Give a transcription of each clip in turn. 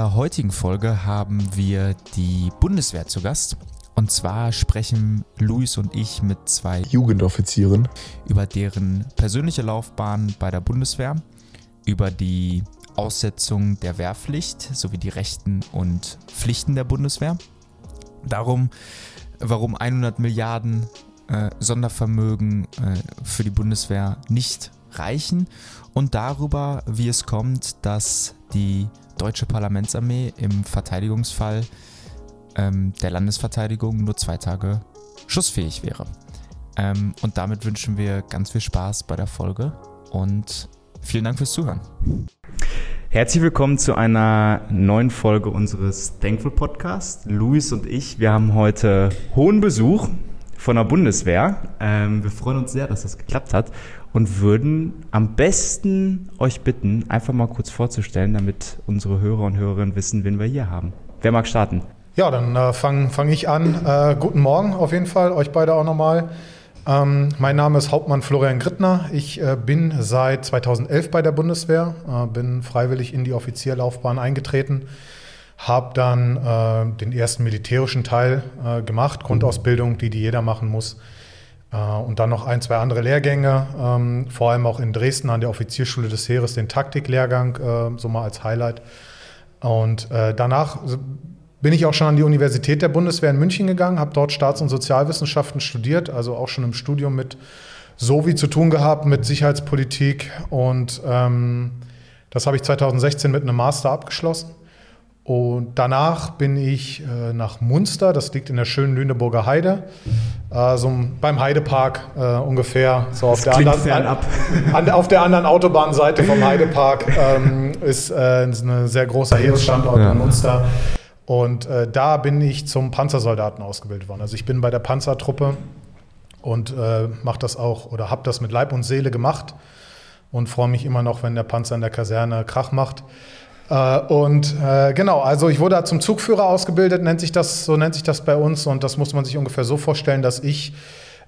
der heutigen Folge haben wir die Bundeswehr zu Gast. Und zwar sprechen Luis und ich mit zwei Jugendoffizieren über deren persönliche Laufbahn bei der Bundeswehr, über die Aussetzung der Wehrpflicht sowie die Rechten und Pflichten der Bundeswehr. Darum, warum 100 Milliarden äh, Sondervermögen äh, für die Bundeswehr nicht reichen und darüber, wie es kommt, dass die deutsche Parlamentsarmee im Verteidigungsfall ähm, der Landesverteidigung nur zwei Tage schussfähig wäre. Ähm, und damit wünschen wir ganz viel Spaß bei der Folge und vielen Dank fürs Zuhören. Herzlich willkommen zu einer neuen Folge unseres Thankful Podcasts. Luis und ich, wir haben heute hohen Besuch von der Bundeswehr. Ähm, wir freuen uns sehr, dass das geklappt hat und würden am besten euch bitten, einfach mal kurz vorzustellen, damit unsere Hörer und Hörerinnen wissen, wen wir hier haben. Wer mag starten? Ja, dann äh, fange fang ich an. Äh, guten Morgen auf jeden Fall, euch beide auch nochmal. Ähm, mein Name ist Hauptmann Florian Grittner. Ich äh, bin seit 2011 bei der Bundeswehr, äh, bin freiwillig in die Offizierlaufbahn eingetreten, habe dann äh, den ersten militärischen Teil äh, gemacht, Grundausbildung, die, die jeder machen muss. Und dann noch ein, zwei andere Lehrgänge, ähm, vor allem auch in Dresden an der Offizierschule des Heeres, den Taktiklehrgang, so mal als Highlight. Und danach bin ich auch schon an die Universität der Bundeswehr in München gegangen, habe dort Staats- und Sozialwissenschaften studiert, also auch schon im Studium mit so wie zu tun gehabt mit Sicherheitspolitik. Und ähm, das habe ich 2016 mit einem Master abgeschlossen. Und danach bin ich äh, nach Munster, das liegt in der schönen Lüneburger Heide, äh, so beim Heidepark äh, ungefähr, so auf der, anderen, an, auf der anderen Autobahnseite vom Heidepark ähm, ist äh, ein sehr großer Heeresstandort ja. in Munster. Und äh, da bin ich zum Panzersoldaten ausgebildet worden. Also ich bin bei der Panzertruppe und äh, mache das auch oder habe das mit Leib und Seele gemacht und freue mich immer noch, wenn der Panzer in der Kaserne Krach macht. Äh, und äh, genau, also ich wurde zum Zugführer ausgebildet, nennt sich das, so nennt sich das bei uns. Und das muss man sich ungefähr so vorstellen, dass ich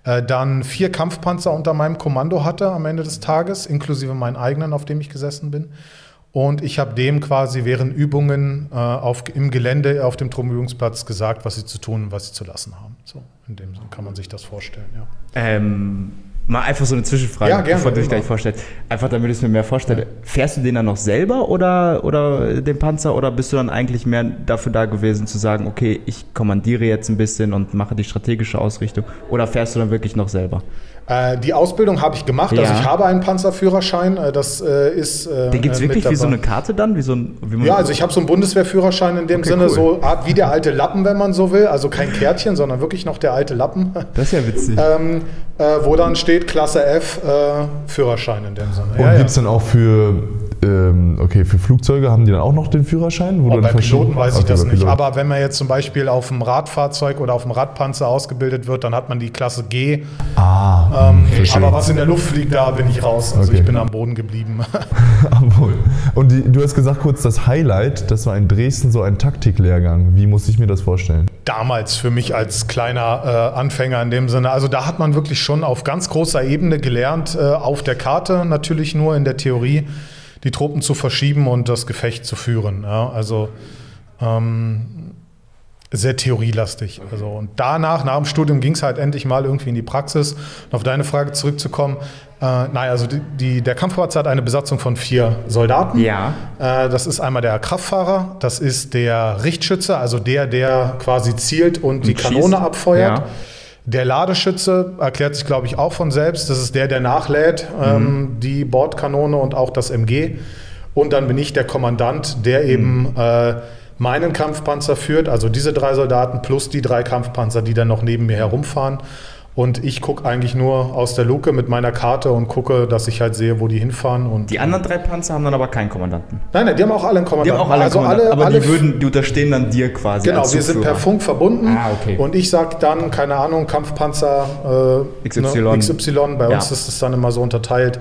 äh, dann vier Kampfpanzer unter meinem Kommando hatte am Ende des Tages, inklusive meinen eigenen, auf dem ich gesessen bin. Und ich habe dem quasi während Übungen äh, auf, im Gelände auf dem Truppenübungsplatz gesagt, was sie zu tun und was sie zu lassen haben. So, in dem Sinne kann man sich das vorstellen, ja. Ähm, mal einfach so eine Zwischenfrage, ja, gerne, bevor du dich gleich vorstellst. Einfach damit ich es mir mehr vorstelle. Fährst du den dann noch selber oder, oder den Panzer oder bist du dann eigentlich mehr dafür da gewesen zu sagen, okay, ich kommandiere jetzt ein bisschen und mache die strategische Ausrichtung oder fährst du dann wirklich noch selber? Äh, die Ausbildung habe ich gemacht, also ja. also ich habe einen Panzerführerschein. Äh, das äh, ist. Äh, Den gibt es wirklich wie so eine Karte dann? Wie so ein, wie ja, also ich habe so einen Bundeswehrführerschein in dem okay, Sinne, cool. so Art wie der alte Lappen, wenn man so will. Also kein Kärtchen, sondern wirklich noch der alte Lappen. Das ist ja witzig. ähm, äh, wo dann steht Klasse F äh, Führerschein in dem Sinne. Und ja, gibt es dann auch für ähm, okay, für Flugzeuge haben die dann auch noch den Führerschein? Wo oh, bei Piloten weiß ich das nicht. Aber wenn man jetzt zum Beispiel auf einem Radfahrzeug oder auf einem Radpanzer ausgebildet wird, dann hat man die Klasse G. Ah, ähm, aber was in der Luft fliegt, da bin ich raus. Also okay. ich bin am Boden geblieben. Und die, du hast gesagt kurz, das Highlight, das war in Dresden so ein Taktiklehrgang. Wie muss ich mir das vorstellen? Damals für mich als kleiner äh, Anfänger in dem Sinne. Also da hat man wirklich schon auf ganz großer Ebene gelernt, äh, auf der Karte natürlich nur in der Theorie die Truppen zu verschieben und das Gefecht zu führen. Ja, also ähm, sehr theorielastig. Also, und danach, nach dem Studium, ging es halt endlich mal irgendwie in die Praxis. Und auf deine Frage zurückzukommen, äh, nein, also die, die, der Kampfpanzer hat eine Besatzung von vier Soldaten. Ja. Äh, das ist einmal der Kraftfahrer, das ist der Richtschütze, also der, der quasi zielt und, und die Kanone schießt. abfeuert. Ja. Der Ladeschütze erklärt sich, glaube ich, auch von selbst. Das ist der, der nachlädt, mhm. ähm, die Bordkanone und auch das MG. Und dann bin ich der Kommandant, der eben mhm. äh, meinen Kampfpanzer führt, also diese drei Soldaten plus die drei Kampfpanzer, die dann noch neben mir herumfahren. Und ich gucke eigentlich nur aus der Luke mit meiner Karte und gucke, dass ich halt sehe, wo die hinfahren. Und die anderen drei Panzer haben dann aber keinen Kommandanten. Nein, nein, die haben auch alle einen Kommandanten. Die haben auch alle also alle, aber alle die, würden, die unterstehen dann dir quasi. Genau, wir sind per Funk verbunden. Ah, okay. Und ich sage dann, keine Ahnung, Kampfpanzer äh, XY. Ne, XY. Bei ja. uns ist es dann immer so unterteilt.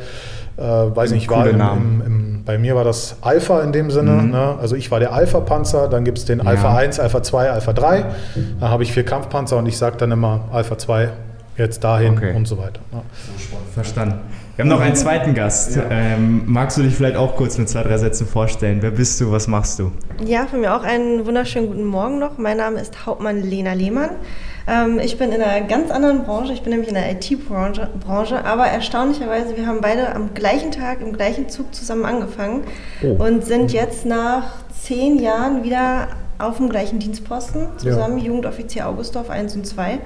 Äh, weiß nicht, war im, im, im, bei mir war das Alpha in dem Sinne. Mhm. Ne? Also ich war der Alpha-Panzer, dann gibt es den ja. Alpha 1, Alpha 2, Alpha 3. Dann habe ich vier Kampfpanzer und ich sage dann immer Alpha 2 jetzt dahin okay. und so weiter. Ja. Verstanden. Wir haben noch einen zweiten Gast. Ja. Ähm, magst du dich vielleicht auch kurz mit zwei, drei Sätzen vorstellen? Wer bist du? Was machst du? Ja, von mir auch einen wunderschönen guten Morgen noch. Mein Name ist Hauptmann Lena Lehmann. Ähm, ich bin in einer ganz anderen Branche. Ich bin nämlich in der IT-Branche. Branche, aber erstaunlicherweise, wir haben beide am gleichen Tag, im gleichen Zug zusammen angefangen oh. und sind jetzt nach zehn Jahren wieder auf dem gleichen Dienstposten zusammen, ja. Jugendoffizier Augustdorf 1 und 2.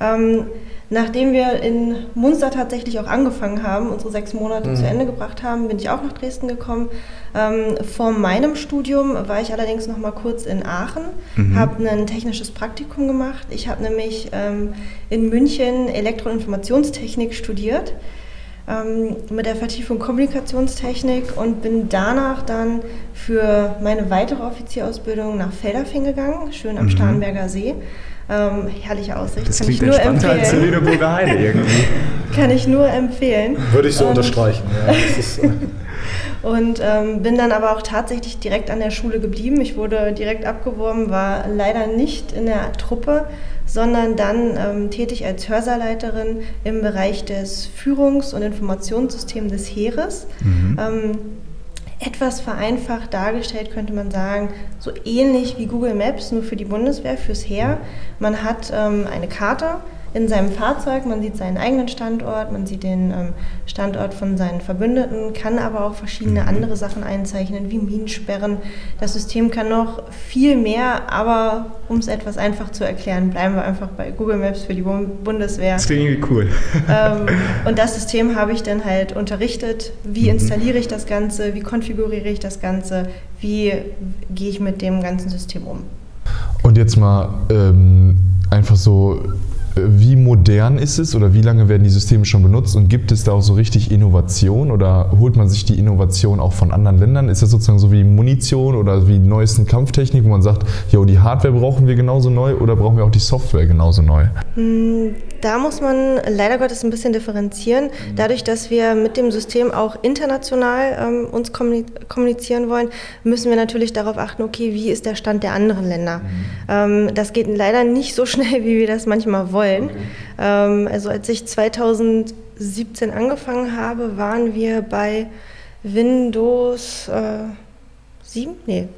Ähm, nachdem wir in Munster tatsächlich auch angefangen haben, unsere sechs Monate mhm. zu Ende gebracht haben, bin ich auch nach Dresden gekommen. Ähm, vor meinem Studium war ich allerdings noch mal kurz in Aachen, mhm. habe ein technisches Praktikum gemacht. Ich habe nämlich ähm, in München Elektroinformationstechnik studiert ähm, mit der Vertiefung Kommunikationstechnik und bin danach dann für meine weitere Offizierausbildung nach Felderfing gegangen, schön am mhm. Starnberger See. Ähm, herrliche Aussicht. Das Kann klingt ich nur entspannter empfehlen. als Lüneburger Heide irgendwie. Kann ich nur empfehlen. Würde ich so und, unterstreichen. Ja, ist, äh und ähm, bin dann aber auch tatsächlich direkt an der Schule geblieben. Ich wurde direkt abgeworben, war leider nicht in der Truppe, sondern dann ähm, tätig als Hörsaalleiterin im Bereich des Führungs- und Informationssystems des Heeres. Mhm. Ähm, etwas vereinfacht dargestellt könnte man sagen, so ähnlich wie Google Maps, nur für die Bundeswehr, fürs Heer. Man hat ähm, eine Karte, in seinem Fahrzeug, man sieht seinen eigenen Standort, man sieht den ähm, Standort von seinen Verbündeten, kann aber auch verschiedene mhm. andere Sachen einzeichnen, wie Minensperren. Das System kann noch viel mehr, aber um es etwas einfach zu erklären, bleiben wir einfach bei Google Maps für die Bundeswehr. Das klingt irgendwie cool. Ähm, und das System habe ich dann halt unterrichtet. Wie mhm. installiere ich das Ganze? Wie konfiguriere ich das Ganze? Wie gehe ich mit dem ganzen System um? Und jetzt mal ähm, einfach so wie modern ist es oder wie lange werden die Systeme schon benutzt und gibt es da auch so richtig Innovation oder holt man sich die Innovation auch von anderen Ländern? Ist das sozusagen so wie Munition oder wie neuesten Kampftechnik, wo man sagt, jo, die Hardware brauchen wir genauso neu oder brauchen wir auch die Software genauso neu? Hm, da muss man leider Gottes ein bisschen differenzieren. Dadurch, dass wir mit dem System auch international ähm, uns kommunizieren wollen, müssen wir natürlich darauf achten, okay, wie ist der Stand der anderen Länder? Mhm. Ähm, das geht leider nicht so schnell, wie wir das manchmal wollen wollen. Okay. Ähm, also als ich 2017 angefangen habe, waren wir bei Windows äh, 7? Nee,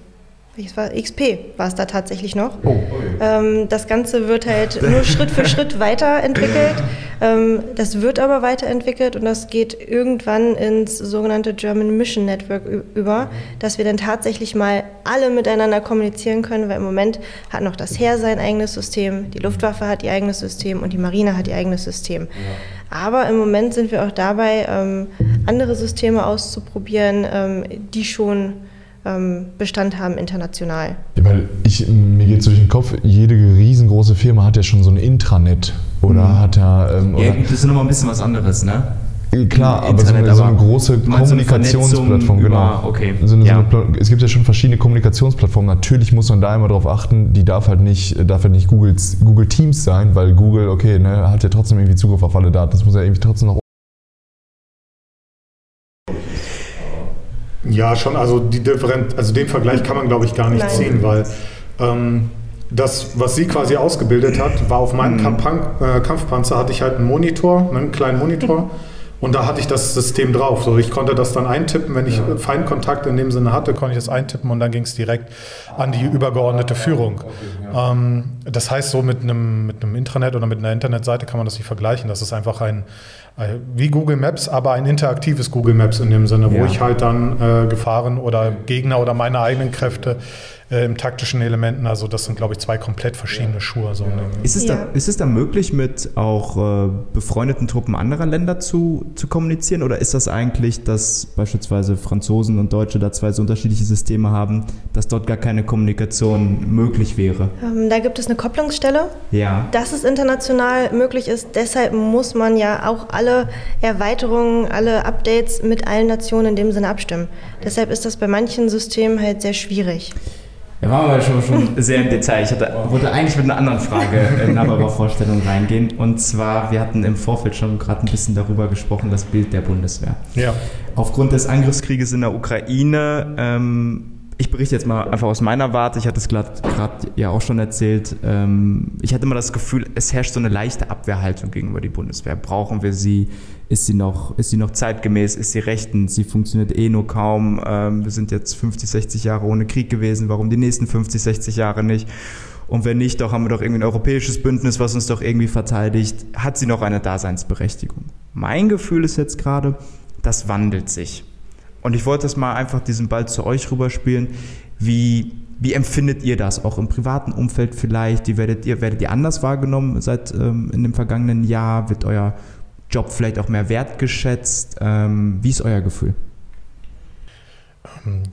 war XP war es da tatsächlich noch. Oh, okay. ähm, das Ganze wird halt nur Schritt für Schritt weiterentwickelt. Ähm, das wird aber weiterentwickelt und das geht irgendwann ins sogenannte German Mission Network über, dass wir dann tatsächlich mal alle miteinander kommunizieren können, weil im Moment hat noch das Heer sein eigenes System, die Luftwaffe hat ihr eigenes System und die Marine hat ihr eigenes System. Aber im Moment sind wir auch dabei, ähm, andere Systeme auszuprobieren, ähm, die schon Bestand haben international. Ja, weil ich, mir geht es durch den Kopf, jede riesengroße Firma hat ja schon so ein Intranet oder mhm. hat ja... Ähm, ja, das ist nochmal ein bisschen was anderes, ne? Klar, aber, Internet, so, eine, so eine große Kommunikationsplattform, so genau. Okay. So eine, ja. eine, es gibt ja schon verschiedene Kommunikationsplattformen. Natürlich muss man da immer darauf achten, die darf halt nicht, darf halt nicht Googles, Google Teams sein, weil Google, okay, ne, hat ja trotzdem irgendwie Zugriff auf alle Daten. Das muss ja irgendwie trotzdem noch Ja, schon. Also die Differenz, also den Vergleich kann man, glaube ich, gar nicht Nein. ziehen, weil ähm, das, was sie quasi ausgebildet hat, war auf meinem mhm. äh, Kampfpanzer hatte ich halt einen Monitor, ne, einen kleinen Monitor. Und da hatte ich das System drauf. So, ich konnte das dann eintippen, wenn ich ja. Feindkontakt in dem Sinne hatte, konnte ich das eintippen und dann ging es direkt an die übergeordnete Führung. Okay, ja. ähm, das heißt, so mit einem, mit einem Intranet oder mit einer Internetseite kann man das nicht vergleichen. Das ist einfach ein, äh, wie Google Maps, aber ein interaktives Google Maps in dem Sinne, wo ja. ich halt dann äh, Gefahren oder Gegner oder meine eigenen Kräfte äh, im taktischen Elementen. Also das sind, glaube ich, zwei komplett verschiedene Schuhe. So ist, es da, ist es da möglich, mit auch äh, befreundeten Truppen anderer Länder zu, zu kommunizieren? Oder ist das eigentlich, dass beispielsweise Franzosen und Deutsche da zwei so unterschiedliche Systeme haben, dass dort gar keine Kommunikation möglich wäre? Ähm, da gibt es eine Kopplungsstelle. Ja. Dass es international möglich ist. Deshalb muss man ja auch alle Erweiterungen, alle Updates mit allen Nationen in dem Sinne abstimmen. Deshalb ist das bei manchen Systemen halt sehr schwierig. Da waren wir schon, schon sehr im Detail. Ich hatte, wollte eigentlich mit einer anderen Frage in der Vorstellung reingehen. Und zwar, wir hatten im Vorfeld schon gerade ein bisschen darüber gesprochen, das Bild der Bundeswehr. Ja. Aufgrund des Angriffskrieges in der Ukraine ähm, ich berichte jetzt mal einfach aus meiner Warte. Ich hatte es gerade ja auch schon erzählt. Ähm, ich hatte immer das Gefühl, es herrscht so eine leichte Abwehrhaltung gegenüber die Bundeswehr. Brauchen wir sie? Ist sie noch, ist sie noch zeitgemäß? Ist sie rechtens? Sie funktioniert eh nur kaum. Ähm, wir sind jetzt 50, 60 Jahre ohne Krieg gewesen. Warum die nächsten 50, 60 Jahre nicht? Und wenn nicht, doch haben wir doch irgendwie ein europäisches Bündnis, was uns doch irgendwie verteidigt. Hat sie noch eine Daseinsberechtigung? Mein Gefühl ist jetzt gerade, das wandelt sich. Und ich wollte es mal einfach diesen Ball zu euch rüberspielen. Wie, wie empfindet ihr das? Auch im privaten Umfeld vielleicht? Wie werdet ihr, werdet ihr anders wahrgenommen seit ähm, in dem vergangenen Jahr? Wird euer Job vielleicht auch mehr wertgeschätzt? Ähm, wie ist euer Gefühl?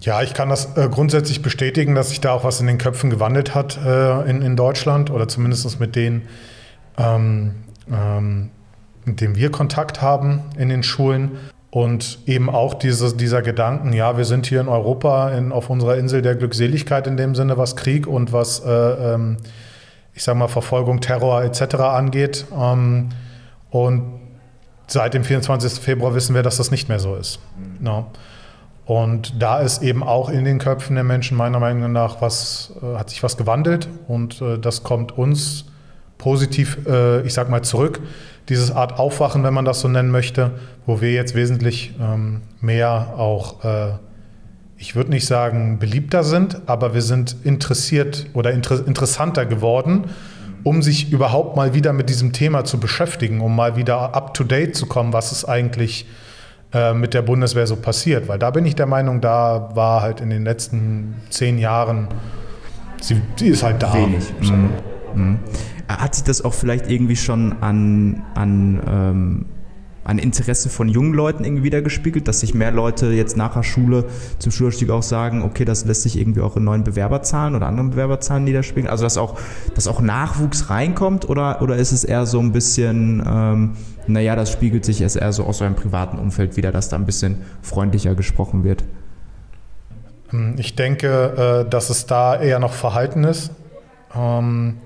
Ja, ich kann das äh, grundsätzlich bestätigen, dass sich da auch was in den Köpfen gewandelt hat äh, in, in Deutschland oder zumindest mit denen, ähm, ähm, mit denen wir Kontakt haben in den Schulen. Und eben auch diese, dieser Gedanken, ja, wir sind hier in Europa in, auf unserer Insel der Glückseligkeit in dem Sinne, was Krieg und was, äh, ähm, ich sage mal, Verfolgung, Terror etc. angeht. Ähm, und seit dem 24. Februar wissen wir, dass das nicht mehr so ist. Mhm. No. Und da ist eben auch in den Köpfen der Menschen meiner Meinung nach was, äh, hat sich was gewandelt und äh, das kommt uns positiv, äh, ich sag mal, zurück. Dieses Art Aufwachen, wenn man das so nennen möchte, wo wir jetzt wesentlich ähm, mehr auch, äh, ich würde nicht sagen beliebter sind, aber wir sind interessiert oder inter interessanter geworden, um sich überhaupt mal wieder mit diesem Thema zu beschäftigen, um mal wieder up-to-date zu kommen, was ist eigentlich äh, mit der Bundeswehr so passiert. Weil da bin ich der Meinung, da war halt in den letzten zehn Jahren, sie, sie ist halt da. Wenig. Mhm. Mhm. Hat sich das auch vielleicht irgendwie schon an, an ähm an Interesse von jungen Leuten irgendwie wiedergespiegelt, dass sich mehr Leute jetzt nach der Schule zum Schulausstieg auch sagen, okay, das lässt sich irgendwie auch in neuen Bewerberzahlen oder anderen Bewerberzahlen niederspiegeln. Also dass auch, dass auch Nachwuchs reinkommt oder, oder ist es eher so ein bisschen, ähm, naja, das spiegelt sich erst eher so aus eurem privaten Umfeld wieder, dass da ein bisschen freundlicher gesprochen wird? Ich denke, äh, dass es da eher noch verhalten ist. Ähm,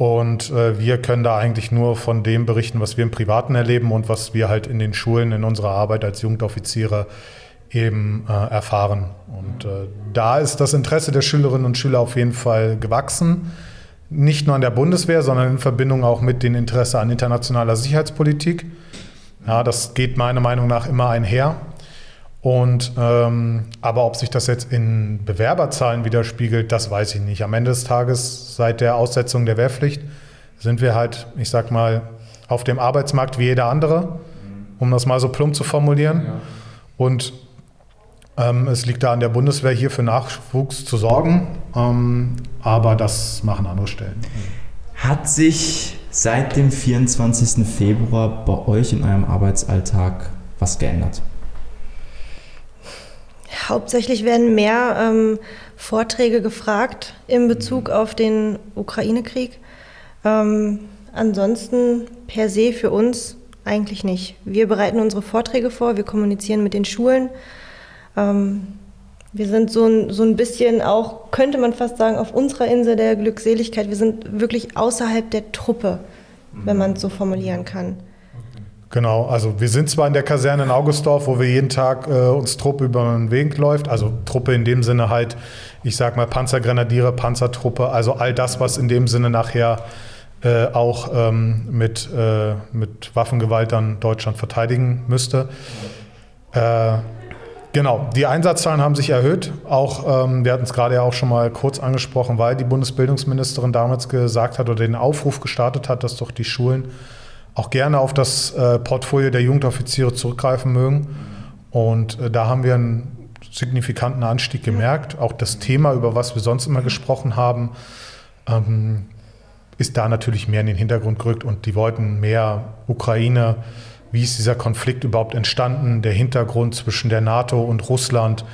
und äh, wir können da eigentlich nur von dem berichten, was wir im Privaten erleben und was wir halt in den Schulen in unserer Arbeit als Jugendoffiziere eben äh, erfahren. Und äh, da ist das Interesse der Schülerinnen und Schüler auf jeden Fall gewachsen. Nicht nur an der Bundeswehr, sondern in Verbindung auch mit dem Interesse an internationaler Sicherheitspolitik. Ja, das geht meiner Meinung nach immer einher. Und ähm, aber ob sich das jetzt in Bewerberzahlen widerspiegelt, das weiß ich nicht. Am Ende des Tages, seit der Aussetzung der Wehrpflicht, sind wir halt, ich sag mal, auf dem Arbeitsmarkt wie jeder andere, um das mal so plump zu formulieren. Ja. Und ähm, es liegt da an der Bundeswehr, hier für Nachwuchs zu sorgen. Ähm, aber das machen andere Stellen. Hat sich seit dem 24. Februar bei euch in eurem Arbeitsalltag was geändert? Hauptsächlich werden mehr ähm, Vorträge gefragt in Bezug mhm. auf den Ukraine-Krieg. Ähm, ansonsten per se für uns eigentlich nicht. Wir bereiten unsere Vorträge vor, wir kommunizieren mit den Schulen. Ähm, wir sind so ein, so ein bisschen auch, könnte man fast sagen, auf unserer Insel der Glückseligkeit. Wir sind wirklich außerhalb der Truppe, wenn man es so formulieren kann. Genau, also wir sind zwar in der Kaserne in Augustdorf, wo wir jeden Tag äh, uns Truppe über den Weg läuft, also Truppe in dem Sinne halt, ich sag mal Panzergrenadiere, Panzertruppe, also all das, was in dem Sinne nachher äh, auch ähm, mit, äh, mit Waffengewalt dann Deutschland verteidigen müsste. Äh, genau, die Einsatzzahlen haben sich erhöht. Auch, ähm, wir hatten es gerade ja auch schon mal kurz angesprochen, weil die Bundesbildungsministerin damals gesagt hat oder den Aufruf gestartet hat, dass doch die Schulen auch gerne auf das äh, Portfolio der Jugendoffiziere zurückgreifen mögen. Und äh, da haben wir einen signifikanten Anstieg gemerkt. Auch das Thema, über was wir sonst immer gesprochen haben, ähm, ist da natürlich mehr in den Hintergrund gerückt und die wollten mehr Ukraine. Wie ist dieser Konflikt überhaupt entstanden? Der Hintergrund zwischen der NATO und Russland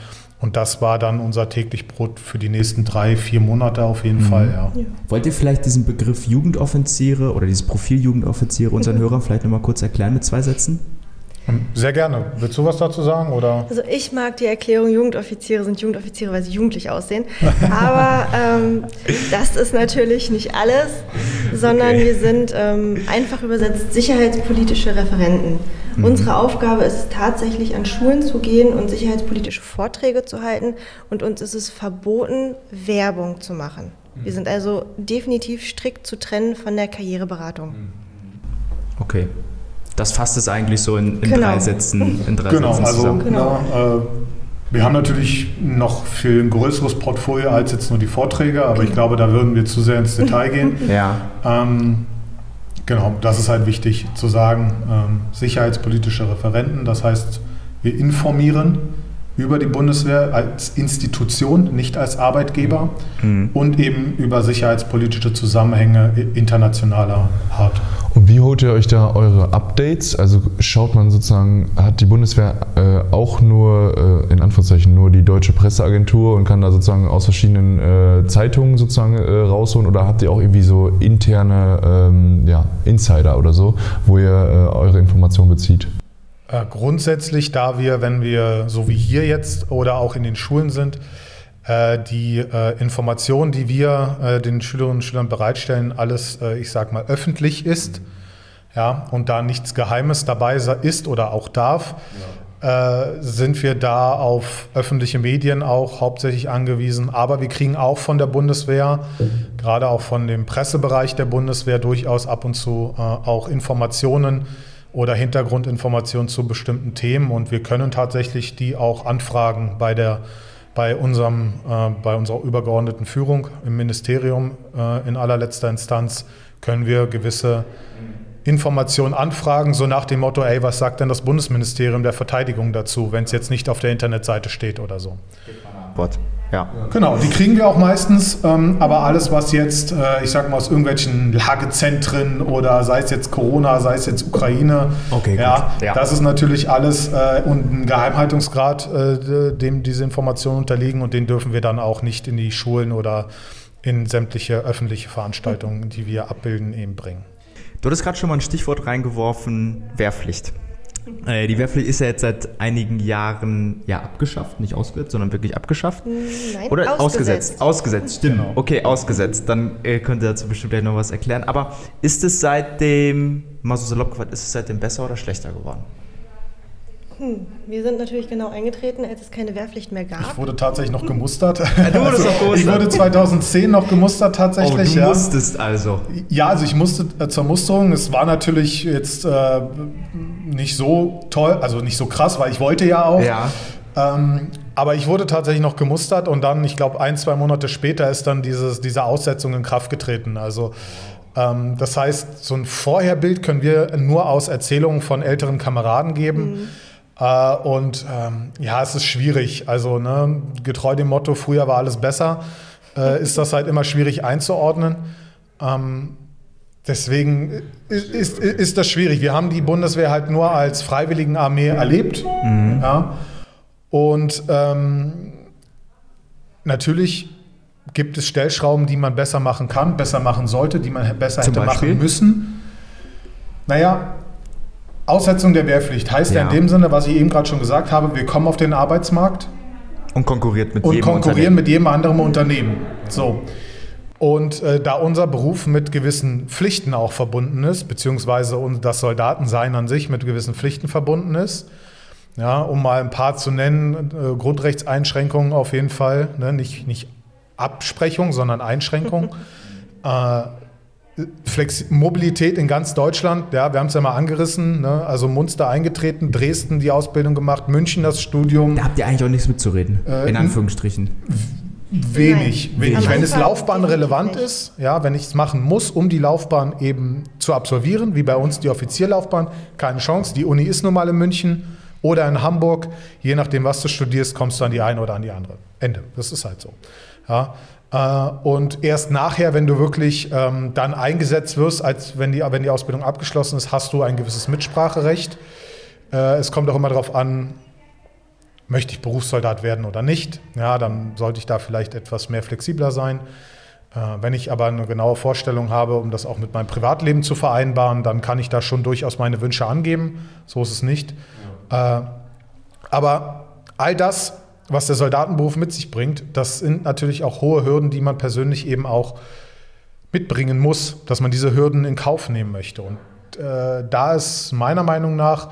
und das war dann unser täglich Brot für die nächsten drei, vier Monate auf jeden mhm. Fall. Ja. Ja. Wollt ihr vielleicht diesen Begriff Jugendoffiziere oder dieses Profil Jugendoffiziere unseren Hörern vielleicht nochmal kurz erklären mit zwei Sätzen? Sehr gerne. Willst du was dazu sagen? Oder? Also ich mag die Erklärung, Jugendoffiziere sind Jugendoffiziere, weil sie jugendlich aussehen. Aber ähm, das ist natürlich nicht alles, sondern okay. wir sind ähm, einfach übersetzt sicherheitspolitische Referenten. Mhm. Unsere Aufgabe ist es tatsächlich, an Schulen zu gehen und sicherheitspolitische Vorträge zu halten. Und uns ist es verboten, Werbung zu machen. Wir sind also definitiv strikt zu trennen von der Karriereberatung. Okay. Das fasst es eigentlich so in, in Genau. drei Sätzen, in drei Genau, Sätzen also zusammen. Genau. na, äh, wir haben natürlich noch viel ein größeres Portfolio als jetzt nur die Vorträge, aber ich glaube, da würden wir zu sehr ins Detail gehen. Ja. Ähm, genau, das ist halt wichtig zu sagen. Ähm, sicherheitspolitische Referenten, das heißt, wir informieren über die Bundeswehr als Institution, nicht als Arbeitgeber Mhm. und eben über sicherheitspolitische Zusammenhänge internationaler Art. Und wie holt ihr euch da eure Updates? Also schaut man sozusagen, hat die Bundeswehr äh, auch nur, äh, in Anführungszeichen, nur die deutsche Presseagentur und kann da sozusagen aus verschiedenen äh, Zeitungen sozusagen äh, rausholen oder habt ihr auch irgendwie so interne ähm, ja, Insider oder so, wo ihr äh, eure Informationen bezieht? Äh, grundsätzlich, da wir, wenn wir so wie hier jetzt oder auch in den Schulen sind, äh, die äh, Informationen, die wir den Schülerinnen und Schülern bereitstellen, alles, ich sag mal, öffentlich ist, ja, und da nichts Geheimes dabei ist oder auch darf, äh, sind wir da auf öffentliche Medien auch hauptsächlich angewiesen. Aber wir kriegen auch von der Bundeswehr, gerade auch von dem Pressebereich der Bundeswehr, durchaus ab und zu auch Informationen oder Hintergrundinformationen zu bestimmten Themen. Und wir können tatsächlich die auch anfragen bei der bei, unserem, äh, bei unserer übergeordneten Führung im Ministerium äh, in allerletzter Instanz können wir gewisse Informationen anfragen, so nach dem Motto, ey, was sagt denn das Bundesministerium der Verteidigung dazu, wenn es jetzt nicht auf der Internetseite steht oder so. Antwort. Ja. Genau, die kriegen wir auch meistens, ähm, aber alles, was jetzt, äh, ich sag mal, aus irgendwelchen Lagezentren oder sei es jetzt Corona, sei es jetzt Ukraine, Okay, ja, Ja. das ist natürlich alles äh, und ein Geheimhaltungsgrad, äh, dem diese Informationen unterliegen und den dürfen wir dann auch nicht in die Schulen oder in sämtliche öffentliche Veranstaltungen, die wir abbilden, eben bringen. Du hattest gerade schon mal ein Stichwort reingeworfen, Wehrpflicht. Äh, die Wehrpflicht ist ja jetzt seit einigen Jahren ja abgeschafft, nicht ausgesetzt, sondern wirklich abgeschafft. Nein, Oder ausgesetzt. Ausgesetzt, stimmt. Genau. Okay, ausgesetzt. Dann äh, könnt ihr dazu bestimmt gleich noch was erklären. Aber ist es seitdem, mal so salopp gefragt, ist es seitdem besser oder schlechter geworden? Hm, wir sind natürlich genau eingetreten, als es keine Wehrpflicht mehr Ich gab. wurde tatsächlich noch gemustert. du wurdest noch gemustert. Ich wurde 2010 noch gemustert tatsächlich. oh, du ja. musstest also. Ja, also ich musste äh, zur Musterung. Es war natürlich jetzt äh, nicht so toll, also nicht so krass, weil ich wollte ja auch. Ja. Ähm, aber ich wurde tatsächlich noch gemustert und dann, ich glaube, ein, zwei Monate später ist dann dieses, diese Aussetzung in Kraft getreten. Also ähm, das heißt, so ein Vorherbild können wir nur aus Erzählungen von älteren Kameraden geben. Äh, und ähm, ja, es ist schwierig. Also ne, getreu dem Motto, früher war alles besser, äh, ist das halt immer schwierig einzuordnen. Ähm, deswegen ist, ist, ist das schwierig. Wir haben die Bundeswehr halt nur als Freiwilligenarmee erlebt. Ja. Und ähm, natürlich gibt es Stellschrauben, die man besser machen kann, besser machen sollte, die man besser Zum hätte Beispiel? machen müssen. Naja, Aussetzung der Wehrpflicht heißt ja, Ja. in dem Sinne, was ich eben gerade schon gesagt habe, wir kommen auf den Arbeitsmarkt Und konkurriert mit und jedem konkurrieren mit jedem anderen Unternehmen. So. Und äh, da unser Beruf mit gewissen Pflichten auch verbunden ist, beziehungsweise un- das Soldatensein an sich mit gewissen Pflichten verbunden ist, ja, um mal ein paar zu nennen, äh, Grundrechtseinschränkungen auf jeden Fall, ne, nicht, nicht Absprechung, sondern Einschränkung. äh, Flex Mobilität in ganz Deutschland, ja, wir haben es ja mal angerissen, ne, also Munster eingetreten, Dresden die Ausbildung gemacht, München das Studium. Da habt ihr eigentlich auch nichts mitzureden. Äh, in Anführungsstrichen. Wenig, Nein. wenig. Wenn es laufbahnrelevant ist, ja, wenn ich es machen muss, um die Laufbahn eben zu absolvieren, wie bei uns die Offizierlaufbahn, keine Chance. Die Uni ist nun mal in München oder in Hamburg. Je nachdem, was du studierst, kommst du an die eine oder an die andere. Ende. Das ist halt so. Ja. Äh, Und erst nachher, wenn du wirklich ähm, dann eingesetzt wirst, als wenn die, wenn die Ausbildung abgeschlossen ist, hast du ein gewisses Mitspracherecht. Äh, Es kommt auch immer darauf an, möchte ich Berufssoldat werden oder nicht. Ja, dann sollte ich da vielleicht etwas mehr flexibler sein. Äh, wenn ich aber eine genaue Vorstellung habe, um das auch mit meinem Privatleben zu vereinbaren, dann kann ich da schon durchaus meine Wünsche angeben. So ist es nicht. Äh, aber all das, was der Soldatenberuf mit sich bringt, das sind natürlich auch hohe Hürden, die man persönlich eben auch mitbringen muss, dass man diese Hürden in Kauf nehmen möchte. Und äh, da ist meiner Meinung nach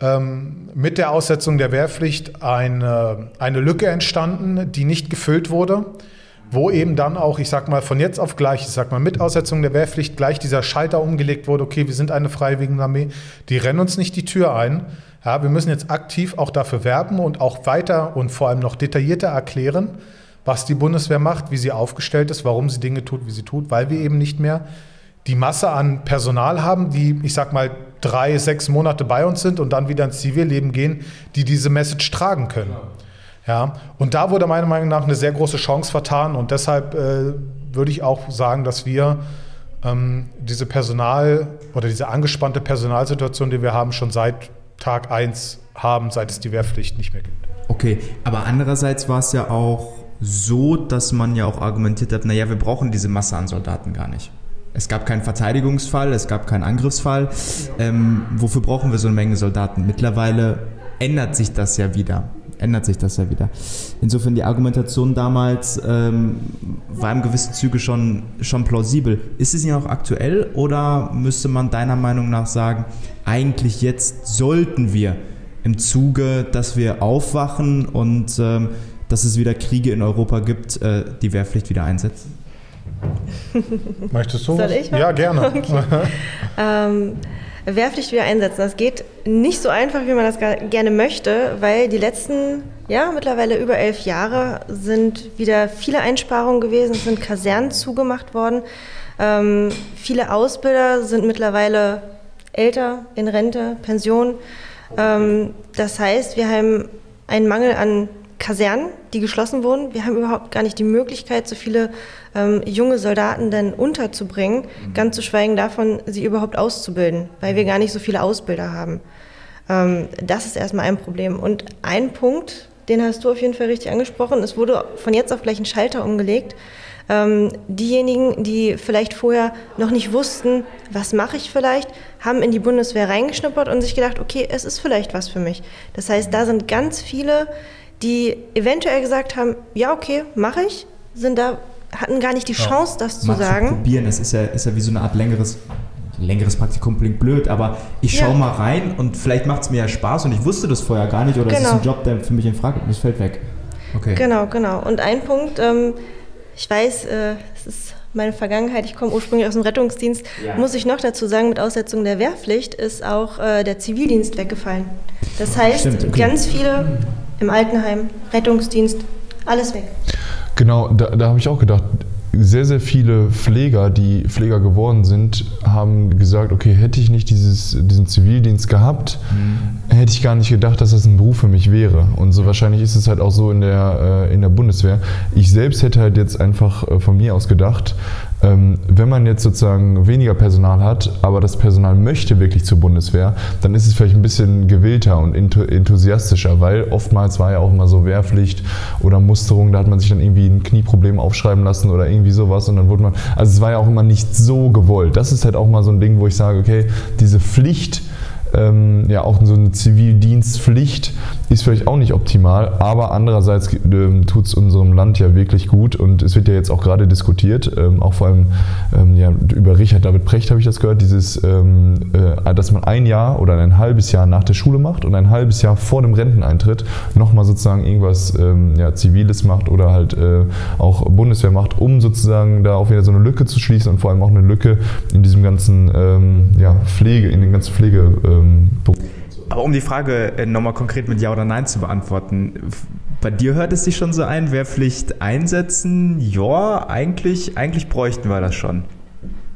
ähm, mit der Aussetzung der Wehrpflicht eine, eine Lücke entstanden, die nicht gefüllt wurde, wo eben dann auch, ich sag mal, von jetzt auf gleich, ich sag mal, mit Aussetzung der Wehrpflicht gleich dieser Schalter umgelegt wurde, okay, wir sind eine freiwillige Armee, die rennen uns nicht die Tür ein. Ja, wir müssen jetzt aktiv auch dafür werben und auch weiter und vor allem noch detaillierter erklären, was die Bundeswehr macht, wie sie aufgestellt ist, warum sie Dinge tut, wie sie tut, weil wir eben nicht mehr die Masse an Personal haben, die, ich sag mal, drei, sechs Monate bei uns sind und dann wieder ins Zivilleben gehen, die diese Message tragen können. Ja, und da wurde meiner Meinung nach eine sehr große Chance vertan und deshalb äh, würde ich auch sagen, dass wir ähm, diese Personal oder diese angespannte Personalsituation, die wir haben, schon seit Tag 1 haben, seit es die Wehrpflicht nicht mehr gibt. Okay, aber andererseits war es ja auch so, dass man ja auch argumentiert hat, naja, wir brauchen diese Masse an Soldaten gar nicht. Es gab keinen Verteidigungsfall, es gab keinen Angriffsfall. Ähm, wofür brauchen wir so eine Menge Soldaten? Mittlerweile ändert sich das ja wieder. Ändert sich das ja wieder. Insofern die Argumentation damals ähm, war im gewissen Züge schon, schon plausibel. Ist es ja auch aktuell oder müsste man deiner Meinung nach sagen, eigentlich jetzt sollten wir im Zuge, dass wir aufwachen und ähm, dass es wieder Kriege in Europa gibt, äh, die Wehrpflicht wieder einsetzen? Möchtest du? Soll ich? Ja, gerne. Okay. ähm, Wehrpflicht wieder einsetzen. Das geht nicht so einfach, wie man das gerne möchte, weil die letzten, ja, mittlerweile über elf Jahre sind wieder viele Einsparungen gewesen, es sind Kasernen zugemacht worden. Ähm, viele Ausbilder sind mittlerweile älter, in Rente, Pension. Ähm, das heißt, wir haben einen Mangel an Kasernen, die geschlossen wurden. Wir haben überhaupt gar nicht die Möglichkeit, so viele ähm, junge Soldaten dann unterzubringen, mhm. ganz zu schweigen davon, sie überhaupt auszubilden, weil wir gar nicht so viele Ausbilder haben. Ähm, das ist erstmal ein Problem. Und ein Punkt, den hast du auf jeden Fall richtig angesprochen, es wurde von jetzt auf gleich ein Schalter umgelegt. Ähm, diejenigen, die vielleicht vorher noch nicht wussten, was mache ich vielleicht, haben in die Bundeswehr reingeschnuppert und sich gedacht, okay, es ist vielleicht was für mich. Das heißt, da sind ganz viele die eventuell gesagt haben, ja, okay, mache ich, sind da, hatten gar nicht die Chance, das zu sagen. Zu probieren, es ist ja, ist ja wie so eine Art längeres, längeres Praktikum klingt blöd, aber ich schaue ja. mal rein und vielleicht macht es mir ja Spaß und ich wusste das vorher gar nicht oder genau. es ist ein Job, der für mich in Frage kommt, das fällt weg. Okay. Genau, genau. Und ein Punkt, ähm, ich weiß, äh, es ist meine Vergangenheit, ich komme ursprünglich aus dem Rettungsdienst, ja. muss ich noch dazu sagen, mit Aussetzung der Wehrpflicht ist auch äh, der Zivildienst weggefallen. Das heißt, Stimmt, okay. ganz viele im Altenheim, Rettungsdienst, alles weg. Genau, da, da habe ich auch gedacht, sehr, sehr viele Pfleger, die Pfleger geworden sind, haben gesagt, okay, hätte ich nicht dieses, diesen Zivildienst gehabt, mhm. hätte ich gar nicht gedacht, dass das ein Beruf für mich wäre. Und so wahrscheinlich ist es halt auch so in der, äh, in der Bundeswehr. Ich selbst hätte halt jetzt einfach äh, von mir aus gedacht, wenn man jetzt sozusagen weniger Personal hat, aber das Personal möchte wirklich zur Bundeswehr, dann ist es vielleicht ein bisschen gewillter und enthusiastischer, weil oftmals war ja auch immer so Wehrpflicht oder Musterung, da hat man sich dann irgendwie ein Knieproblem aufschreiben lassen oder irgendwie sowas und dann wurde man, also es war ja auch immer nicht so gewollt. Das ist halt auch mal so ein Ding, wo ich sage, okay, diese Pflicht, ähm, ja auch so eine Zivildienstpflicht ist vielleicht auch nicht optimal, aber andererseits ähm, tut es unserem Land ja wirklich gut und es wird ja jetzt auch gerade diskutiert, ähm, auch vor allem ähm, ja, über Richard David Precht habe ich das gehört, dieses, ähm, äh, dass man ein Jahr oder ein halbes Jahr nach der Schule macht und ein halbes Jahr vor dem Renteneintritt nochmal sozusagen irgendwas ähm, ja, Ziviles macht oder halt äh, auch Bundeswehr macht, um sozusagen da auch wieder so eine Lücke zu schließen und vor allem auch eine Lücke in diesem ganzen ja, Pflege, in den ganzen Pflege ähm, aber um die Frage äh, nochmal konkret mit Ja oder Nein zu beantworten, bei dir hört es sich schon so ein, Wehrpflicht einsetzen? Ja, eigentlich, eigentlich bräuchten wir das schon.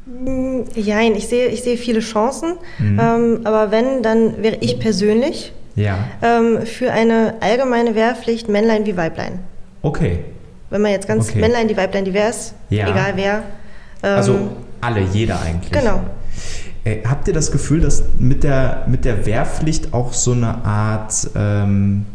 Mm, ich sehe, ich sehe viele Chancen, mhm. ähm, aber wenn, dann wäre ich persönlich ja. ähm, für eine allgemeine Wehrpflicht Männlein wie Weiblein. Okay. Wenn man jetzt ganz okay. Männlein, die Weiblein, divers, ja. egal wer. Ähm, also alle, jeder eigentlich. Genau. Äh, habt ihr das Gefühl, dass mit der, mit der Wehrpflicht auch so eine Art ähm,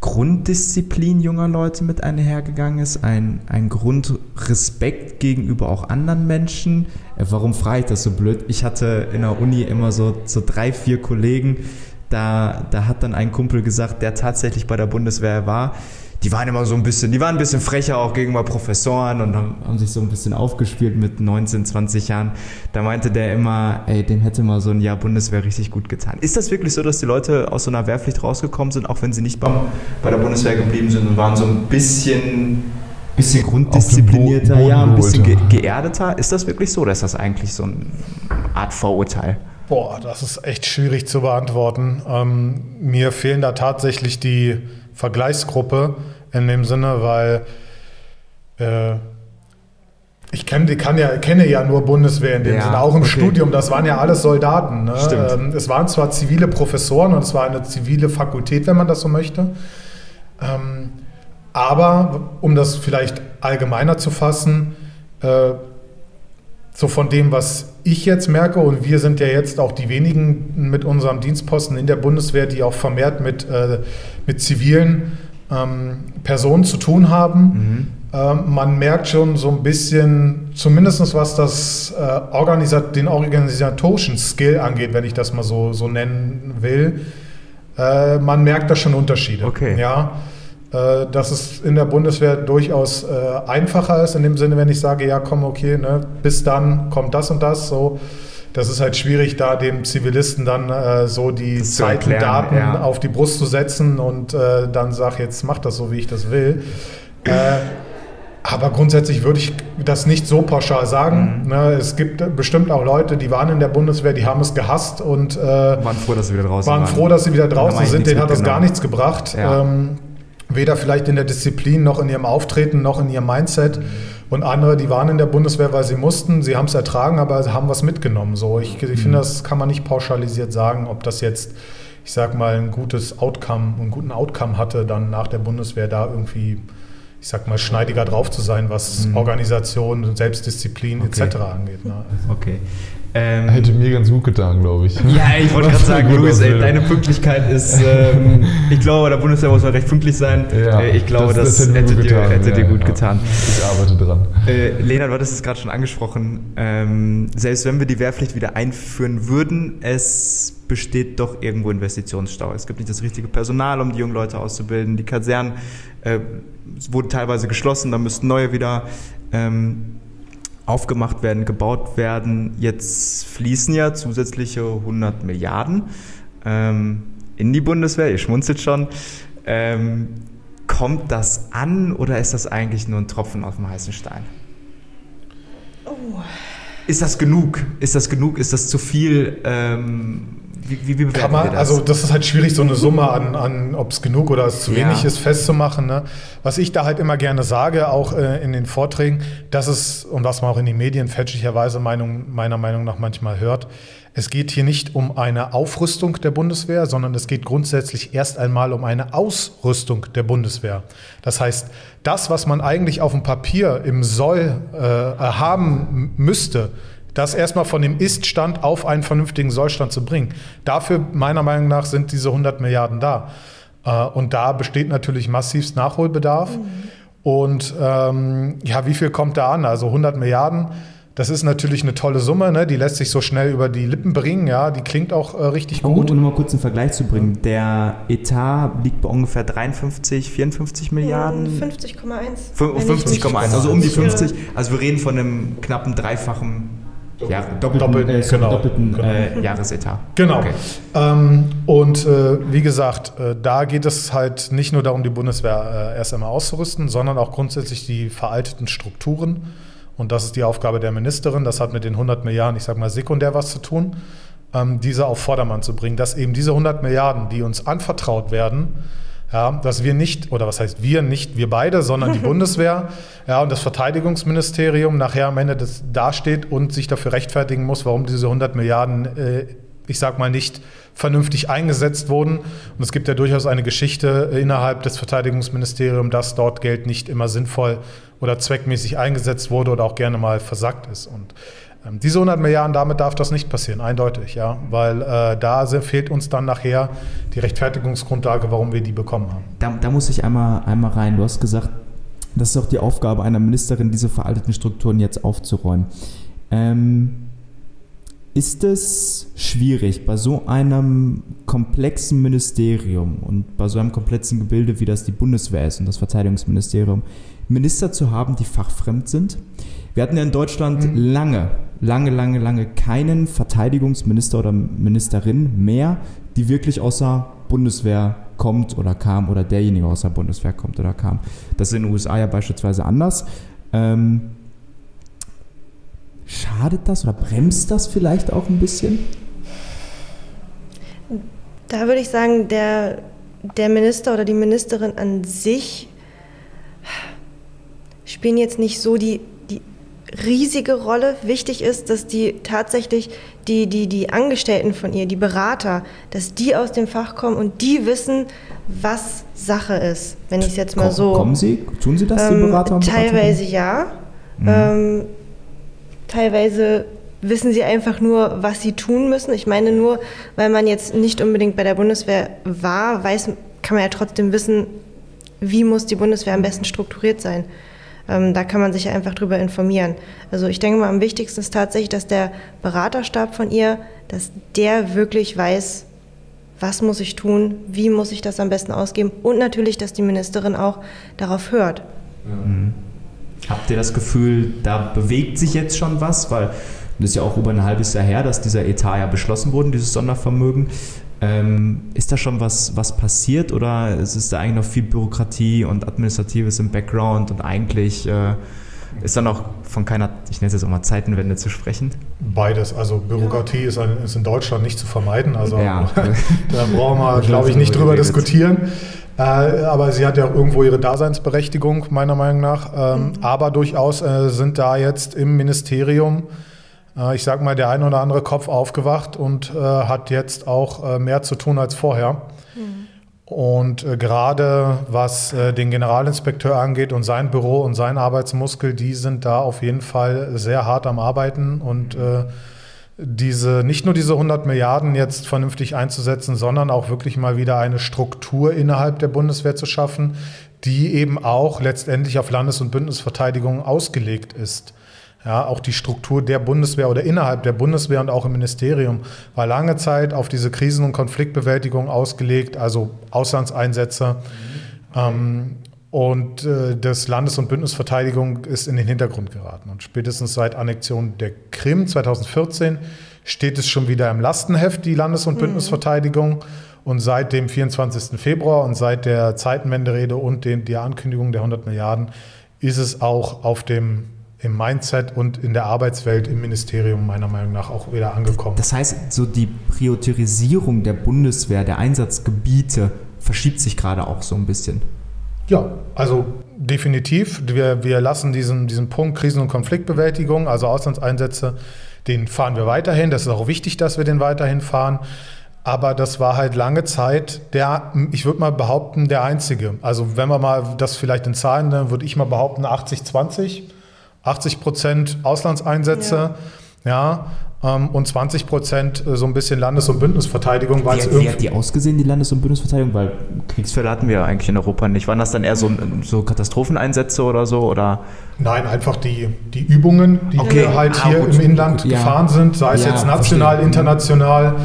Grunddisziplin junger Leute mit einhergegangen ist? Ein, ein Grundrespekt gegenüber auch anderen Menschen? Äh, warum frage ich das so blöd? Ich hatte in der Uni immer so, so drei, vier Kollegen, da, da hat dann ein Kumpel gesagt, der tatsächlich bei der Bundeswehr war, die waren immer so ein bisschen, die waren ein bisschen frecher auch gegenüber Professoren und haben, haben sich so ein bisschen aufgespielt mit 19, 20 Jahren. Da meinte der immer, ey, dem hätte mal so ein Jahr Bundeswehr richtig gut getan. Ist das wirklich so, dass die Leute aus so einer Wehrpflicht rausgekommen sind, auch wenn sie nicht beim, bei der Bundeswehr geblieben sind und waren so ein bisschen, bisschen grunddisziplinierter, ja, ein bisschen ge geerdeter? Ist das wirklich so oder ist das eigentlich so eine Art Vorurteil? Boah, das ist echt schwierig zu beantworten. Ähm, mir fehlen da tatsächlich die Vergleichsgruppe in dem Sinne, weil äh, ich kenn, kann ja, kenne ja nur Bundeswehr in dem ja, Sinne, auch im okay. Studium, das waren ja alles Soldaten. Ne? Ähm, es waren zwar zivile Professoren und es war eine zivile Fakultät, wenn man das so möchte. Ähm, aber um das vielleicht allgemeiner zu fassen, äh, so von dem, was ich jetzt merke, und wir sind ja jetzt auch die wenigen mit unserem Dienstposten in der Bundeswehr, die auch vermehrt mit, äh, mit zivilen ähm, Personen zu tun haben. Mhm. Ähm, man merkt schon so ein bisschen, zumindest was das, äh, Organisat den organisatorischen Skill angeht, wenn ich das mal so, so nennen will, äh, man merkt da schon Unterschiede. Okay. Ja, äh, dass es in der Bundeswehr durchaus äh, einfacher ist, in dem Sinne, wenn ich sage, ja, komm, okay, ne, bis dann kommt das und das, so das ist halt schwierig, da dem Zivilisten dann äh, so die Zeiten, Daten ja. auf die Brust zu setzen und äh, dann sag jetzt mach das so, wie ich das will. Äh, aber grundsätzlich würde ich das nicht so pauschal sagen. Mhm. Ne, es gibt bestimmt auch Leute, die waren in der Bundeswehr, die haben es gehasst und äh, waren froh, dass sie wieder draußen waren. Waren froh, dass sie wieder draußen sind. Denen hat das gar nichts gebracht. Ja. Ähm, weder vielleicht in der Disziplin noch in ihrem Auftreten noch in ihrem Mindset. Mhm. Und andere, die waren in der Bundeswehr, weil sie mussten, sie haben es ertragen, aber sie haben was mitgenommen. So, ich, ich finde, mhm. das kann man nicht pauschalisiert sagen, ob das jetzt, ich sag mal, ein gutes Outcome, einen guten Outcome hatte, dann nach der Bundeswehr da irgendwie, ich sag mal, schneidiger drauf zu sein, was mhm. Organisation, Selbstdisziplin okay. etc. angeht. Ne? Okay. Ähm, Hätte mir ganz gut getan, glaube ich. Ja, ich wollte gerade sagen, Luis, ey, deine Pünktlichkeit ist, ähm, ich glaube, der Bundeswehr muss man recht pünktlich sein. Ja, äh, ich glaube, das, das, das hätte, dir, hätte ja, dir, gut ja. getan. Ich arbeite dran. Äh, Lena, du hattest es gerade schon angesprochen. Ähm, selbst wenn wir die Wehrpflicht wieder einführen würden, es besteht doch irgendwo Investitionsstau. Es gibt nicht das richtige Personal, um die jungen Leute auszubilden. Die Kasernen äh, wurden teilweise geschlossen, da müssten neue wieder ähm, aufgemacht werden, gebaut werden. Jetzt fließen ja zusätzliche 100 Milliarden ähm, in die Bundeswehr. Ihr schmunzelt schon. Ähm, kommt das an oder ist das eigentlich nur ein Tropfen auf dem heißen Stein? Oh. Ist das genug? Ist das genug? Ist das zu viel? Ähm, wie, wie, wie bewerten man, wir das? Also das ist halt schwierig, so eine Summe an, an ob es genug oder es zu ja. wenig ist, festzumachen. Ne? Was ich da halt immer gerne sage, auch äh, in den Vorträgen, das ist, und was man auch in den Medien fälschlicherweise Meinung, meiner Meinung nach manchmal hört, es geht hier nicht um eine Aufrüstung der Bundeswehr, sondern es geht grundsätzlich erst einmal um eine Ausrüstung der Bundeswehr. Das heißt, das, was man eigentlich auf dem Papier im Soll äh, haben müsste, das erstmal von dem Ist-Stand auf einen vernünftigen Sollstand zu bringen. Dafür, meiner Meinung nach, sind diese 100 Milliarden da. Äh, und da besteht natürlich massivst Nachholbedarf. Mhm. Und ähm, ja, wie viel kommt da an? Also 100 Milliarden. Das ist natürlich eine tolle Summe, ne? die lässt sich so schnell über die Lippen bringen, ja, die klingt auch äh, richtig gut. Um, um mal kurz einen Vergleich zu bringen, der Etat liegt bei ungefähr 53, 54 Milliarden? 50,1. 50,1, also um die 50. Also wir reden von einem knappen dreifachen ja, doppelten, doppelten, äh, genau, doppelten genau. Äh, Jahresetat. Genau. Okay. Ähm, und äh, wie gesagt, äh, da geht es halt nicht nur darum, die Bundeswehr äh, erst einmal auszurüsten, sondern auch grundsätzlich die veralteten Strukturen. Und das ist die Aufgabe der Ministerin. Das hat mit den 100 Milliarden, ich sage mal, sekundär was zu tun, ähm, diese auf Vordermann zu bringen, dass eben diese 100 Milliarden, die uns anvertraut werden, ja, dass wir nicht, oder was heißt wir, nicht wir beide, sondern die Bundeswehr ja, und das Verteidigungsministerium nachher am Ende des, dasteht und sich dafür rechtfertigen muss, warum diese 100 Milliarden, äh, ich sag mal, nicht vernünftig eingesetzt wurden. Und es gibt ja durchaus eine Geschichte innerhalb des Verteidigungsministeriums, dass dort Geld nicht immer sinnvoll oder zweckmäßig eingesetzt wurde oder auch gerne mal versackt ist. Und diese 100 Milliarden, damit darf das nicht passieren, eindeutig, ja, weil äh, da fehlt uns dann nachher die Rechtfertigungsgrundlage, warum wir die bekommen haben. Da, da muss ich einmal, einmal rein. Du hast gesagt, das ist auch die Aufgabe einer Ministerin, diese veralteten Strukturen jetzt aufzuräumen. Ähm, ist es schwierig, bei so einem komplexen Ministerium und bei so einem komplexen Gebilde, wie das die Bundeswehr ist und das Verteidigungsministerium, Minister zu haben, die fachfremd sind? Wir hatten ja in Deutschland mhm. lange, lange, lange, lange keinen Verteidigungsminister oder Ministerin mehr, die wirklich außer Bundeswehr kommt oder kam oder derjenige aus der Bundeswehr kommt oder kam. Das ist in den USA ja beispielsweise anders. Ähm, schadet das oder bremst das vielleicht auch ein bisschen? Da würde ich sagen, der, der Minister oder die Ministerin an sich spielen jetzt nicht so die riesige Rolle. Wichtig ist, dass die tatsächlich die, die, die Angestellten von ihr, die Berater, dass die aus dem Fach kommen und die wissen, was Sache ist, wenn ich es jetzt mal so. Kommen Sie? Tun Sie das, die ähm, Berater? Und teilweise ja. Mhm. Ähm, teilweise wissen sie einfach nur, was sie tun müssen. Ich meine nur, weil man jetzt nicht unbedingt bei der Bundeswehr war, weiß, kann man ja trotzdem wissen, wie muss die Bundeswehr am besten strukturiert sein. Ähm, da kann man sich einfach drüber informieren. Also ich denke mal, am wichtigsten ist tatsächlich, dass der Beraterstab von ihr, dass der wirklich weiß, was muss ich tun, wie muss ich das am besten ausgeben und natürlich, dass die Ministerin auch darauf hört. Mhm. Habt ihr das Gefühl, da bewegt sich jetzt schon was? Weil das ist ja auch über ein halbes Jahr her, dass dieser Etat ja beschlossen wurde, dieses Sondervermögen. Ähm, ist da schon was, was passiert oder ist es da eigentlich noch viel Bürokratie und Administratives im Background und eigentlich äh, ist da noch von keiner, ich nenne es jetzt auch mal Zeitenwende zu sprechen? Beides. Also Bürokratie ist, ein, ist, in Deutschland nicht zu vermeiden. Also ja. da brauchen wir, glaube ich, nicht drüber diskutieren. Äh, aber sie hat ja irgendwo ihre Daseinsberechtigung, meiner Meinung nach. Ähm, mhm. Aber durchaus äh, sind da jetzt im Ministerium äh, ich sag mal, der ein oder andere Kopf aufgewacht und äh, hat jetzt auch äh, mehr zu tun als vorher. Mhm. Und äh, gerade was äh, den Generalinspekteur angeht und sein Büro und sein Arbeitsmuskel, die sind da auf jeden Fall sehr hart am Arbeiten und äh, diese, nicht nur diese 100 Milliarden jetzt vernünftig einzusetzen, sondern auch wirklich mal wieder eine Struktur innerhalb der Bundeswehr zu schaffen, die eben auch letztendlich auf Landes- und Bündnisverteidigung ausgelegt ist. Ja, auch die Struktur der Bundeswehr oder innerhalb der Bundeswehr und auch im Ministerium war lange Zeit auf diese Krisen- und Konfliktbewältigung ausgelegt, also Auslandseinsätze. Mhm. Ähm, und äh, das Landes- und Bündnisverteidigung ist in den Hintergrund geraten. Und spätestens seit Annexion der Krim 2014 steht es schon wieder im Lastenheft, die Landes- und mhm. Bündnisverteidigung. Und seit dem 24. Februar und seit der Zeitenwenderede und den, der Ankündigung der 100 Milliarden ist es auch auf dem im Mindset und in der Arbeitswelt im Ministerium meiner Meinung nach auch wieder angekommen. Das heißt, so die Priorisierung der Bundeswehr, der Einsatzgebiete verschiebt sich gerade auch so ein bisschen. Ja, also definitiv. Wir, wir lassen diesen, diesen Punkt Krisen- und Konfliktbewältigung, also Auslandseinsätze, den fahren wir weiterhin. Das ist auch wichtig, dass wir den weiterhin fahren. Aber das war halt lange Zeit der, ich würde mal behaupten, der einzige. Also wenn wir mal das vielleicht in Zahlen, dann würde ich mal behaupten 80-20. 80 Prozent Auslandseinsätze, ja, ja ähm, und 20 Prozent äh, so ein bisschen Landes- und Bündnisverteidigung. Wie, wie hat die ausgesehen, die Landes- und Bündnisverteidigung? Weil Kriegsfälle hatten wir ja eigentlich in Europa nicht. Waren das dann eher so, so Katastropheneinsätze oder so? Oder? Nein, einfach die, die Übungen, die okay. halt ah, hier gut, im Inland gut, ja. gefahren sind, sei es ja, jetzt national, verstehe. international.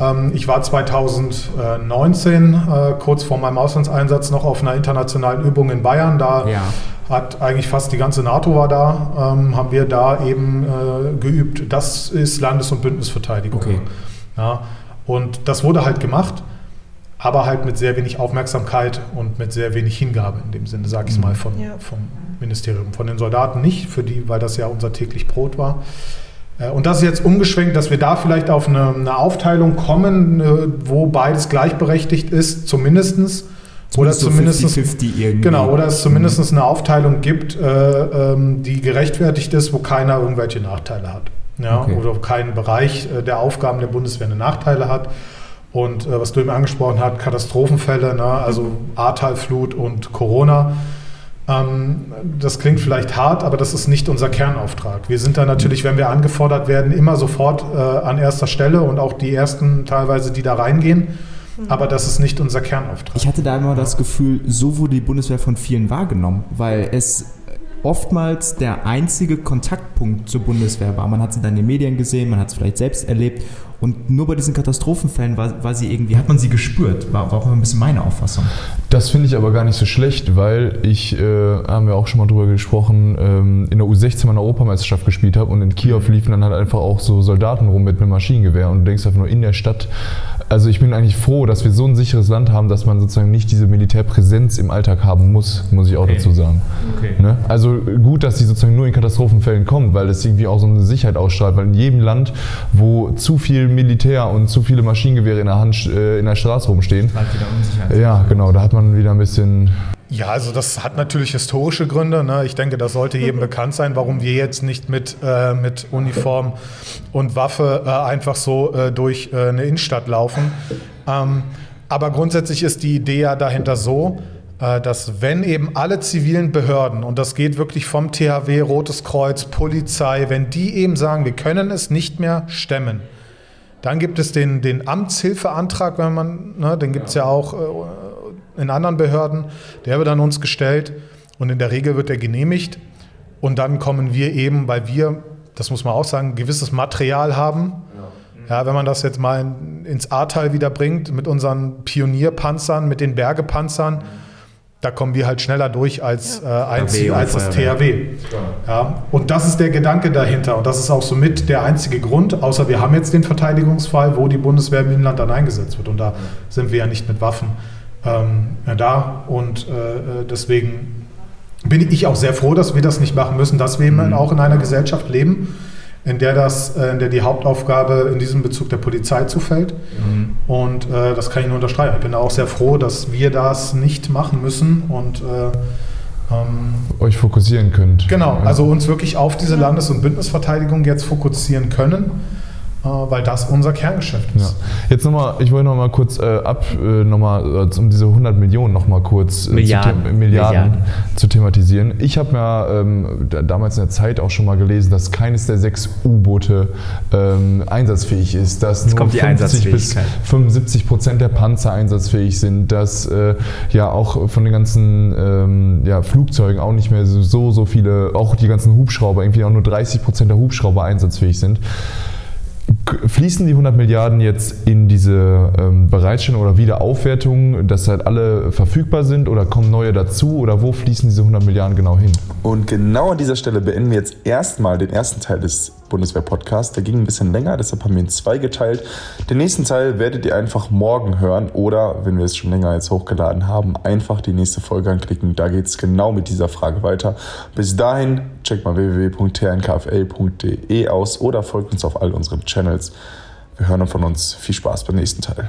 Ähm, ich war 2019 äh, kurz vor meinem Auslandseinsatz noch auf einer internationalen Übung in Bayern. Da ja hat eigentlich fast die ganze NATO war da, ähm, haben wir da eben äh, geübt. Das ist Landes- und Bündnisverteidigung. Okay. Ja, und das wurde halt gemacht, aber halt mit sehr wenig Aufmerksamkeit und mit sehr wenig Hingabe in dem Sinne, sage ich es mhm. mal, von, ja. vom Ministerium. Von den Soldaten nicht, für die, weil das ja unser täglich Brot war. Äh, und das ist jetzt umgeschwenkt, dass wir da vielleicht auf eine, eine Aufteilung kommen, äh, wo beides gleichberechtigt ist, zumindestens oder so zumindest 50 -50 irgendwie. Genau, oder es zumindest mhm. eine Aufteilung gibt, äh, ähm, die gerechtfertigt ist, wo keiner irgendwelche Nachteile hat. Ja? Okay. Oder kein Bereich äh, der Aufgaben der Bundeswehr eine Nachteile hat. Und äh, was du eben angesprochen hast, Katastrophenfälle, ne? also Ahrtalflut und Corona. Ähm, das klingt vielleicht hart, aber das ist nicht unser Kernauftrag. Wir sind da natürlich, wenn wir angefordert werden, immer sofort äh, an erster Stelle und auch die ersten teilweise, die da reingehen. Aber das ist nicht unser Kernauftrag. Ich hatte da immer das Gefühl, so wurde die Bundeswehr von vielen wahrgenommen, weil es oftmals der einzige Kontaktpunkt zur Bundeswehr war. Man hat sie dann in den Medien gesehen, man hat es vielleicht selbst erlebt und nur bei diesen Katastrophenfällen war, war sie irgendwie, hat man sie gespürt, war, war auch ein bisschen meine Auffassung. Das finde ich aber gar nicht so schlecht, weil ich, äh, haben wir auch schon mal drüber gesprochen, ähm, in der U16 mal eine Europameisterschaft gespielt habe und in Kiew liefen dann halt einfach auch so Soldaten rum mit einem Maschinengewehr und du denkst einfach nur in der Stadt. Also ich bin eigentlich froh, dass wir so ein sicheres Land haben, dass man sozusagen nicht diese Militärpräsenz im Alltag haben muss, muss ich auch okay. dazu sagen. Okay. Ne? Also gut, dass sie sozusagen nur in Katastrophenfällen kommt, weil das irgendwie auch so eine Sicherheit ausstrahlt, weil in jedem Land, wo zu viel Militär und zu viele Maschinengewehre in der Hand äh, in der Straße rumstehen, ja genau, da hat man wieder ein bisschen ja, also das hat natürlich historische Gründe. Ne? Ich denke, das sollte jedem bekannt sein, warum wir jetzt nicht mit, äh, mit Uniform und Waffe äh, einfach so äh, durch äh, eine Innenstadt laufen. Ähm, aber grundsätzlich ist die Idee ja dahinter so, äh, dass wenn eben alle zivilen Behörden, und das geht wirklich vom THW, Rotes Kreuz, Polizei, wenn die eben sagen, wir können es nicht mehr stemmen, dann gibt es den, den Amtshilfeantrag, wenn man, ne, den gibt es ja auch äh, in anderen Behörden. Der wird an uns gestellt und in der Regel wird er genehmigt. Und dann kommen wir eben, weil wir, das muss man auch sagen, gewisses Material haben. Ja, wenn man das jetzt mal ins Ahrtal wieder bringt mit unseren Pionierpanzern, mit den Bergepanzern, da kommen wir halt schneller durch als, äh, als, als das THW. Ja, und das ist der Gedanke dahinter. Und das ist auch somit der einzige Grund, außer wir haben jetzt den Verteidigungsfall, wo die Bundeswehr im Inland dann eingesetzt wird. Und da sind wir ja nicht mit Waffen ähm, da. Und äh, äh, deswegen bin ich auch sehr froh, dass wir das nicht machen müssen, dass wir mhm. auch in einer Gesellschaft leben, in der, das, äh, in der die Hauptaufgabe in diesem Bezug der Polizei zufällt. Mhm. Und äh, das kann ich nur unterstreichen. Ich bin auch sehr froh, dass wir das nicht machen müssen und äh, ähm, euch fokussieren könnt. Genau, also uns wirklich auf diese Landes- und Bündnisverteidigung jetzt fokussieren können weil das unser Kerngeschäft ist. Ja. Jetzt nochmal, ich wollte nochmal kurz äh, ab, äh, nochmal äh, um diese 100 Millionen nochmal kurz äh, Milliarden. Zu, Milliarden, Milliarden, zu thematisieren. Ich habe ja ähm, damals in der Zeit auch schon mal gelesen, dass keines der sechs U-Boote ähm, einsatzfähig ist, dass Jetzt nur 50 bis 75 Prozent der Panzer einsatzfähig sind, dass äh, ja auch von den ganzen ähm, ja, Flugzeugen auch nicht mehr so, so viele, auch die ganzen Hubschrauber, irgendwie auch nur 30 Prozent der Hubschrauber einsatzfähig sind. Fließen die 100 Milliarden jetzt in diese ähm, Bereitstellung oder Wiederaufwertung, dass halt alle verfügbar sind oder kommen neue dazu oder wo fließen diese 100 Milliarden genau hin? Und genau an dieser Stelle beenden wir jetzt erstmal den ersten Teil des Bundeswehr-Podcast. Der ging ein bisschen länger, deshalb haben wir ihn zwei geteilt. Den nächsten Teil werdet ihr einfach morgen hören oder, wenn wir es schon länger jetzt hochgeladen haben, einfach die nächste Folge anklicken. Da geht es genau mit dieser Frage weiter. Bis dahin, checkt mal www.tnkfl.de aus oder folgt uns auf all unseren Channels. Wir hören von uns. Viel Spaß beim nächsten Teil.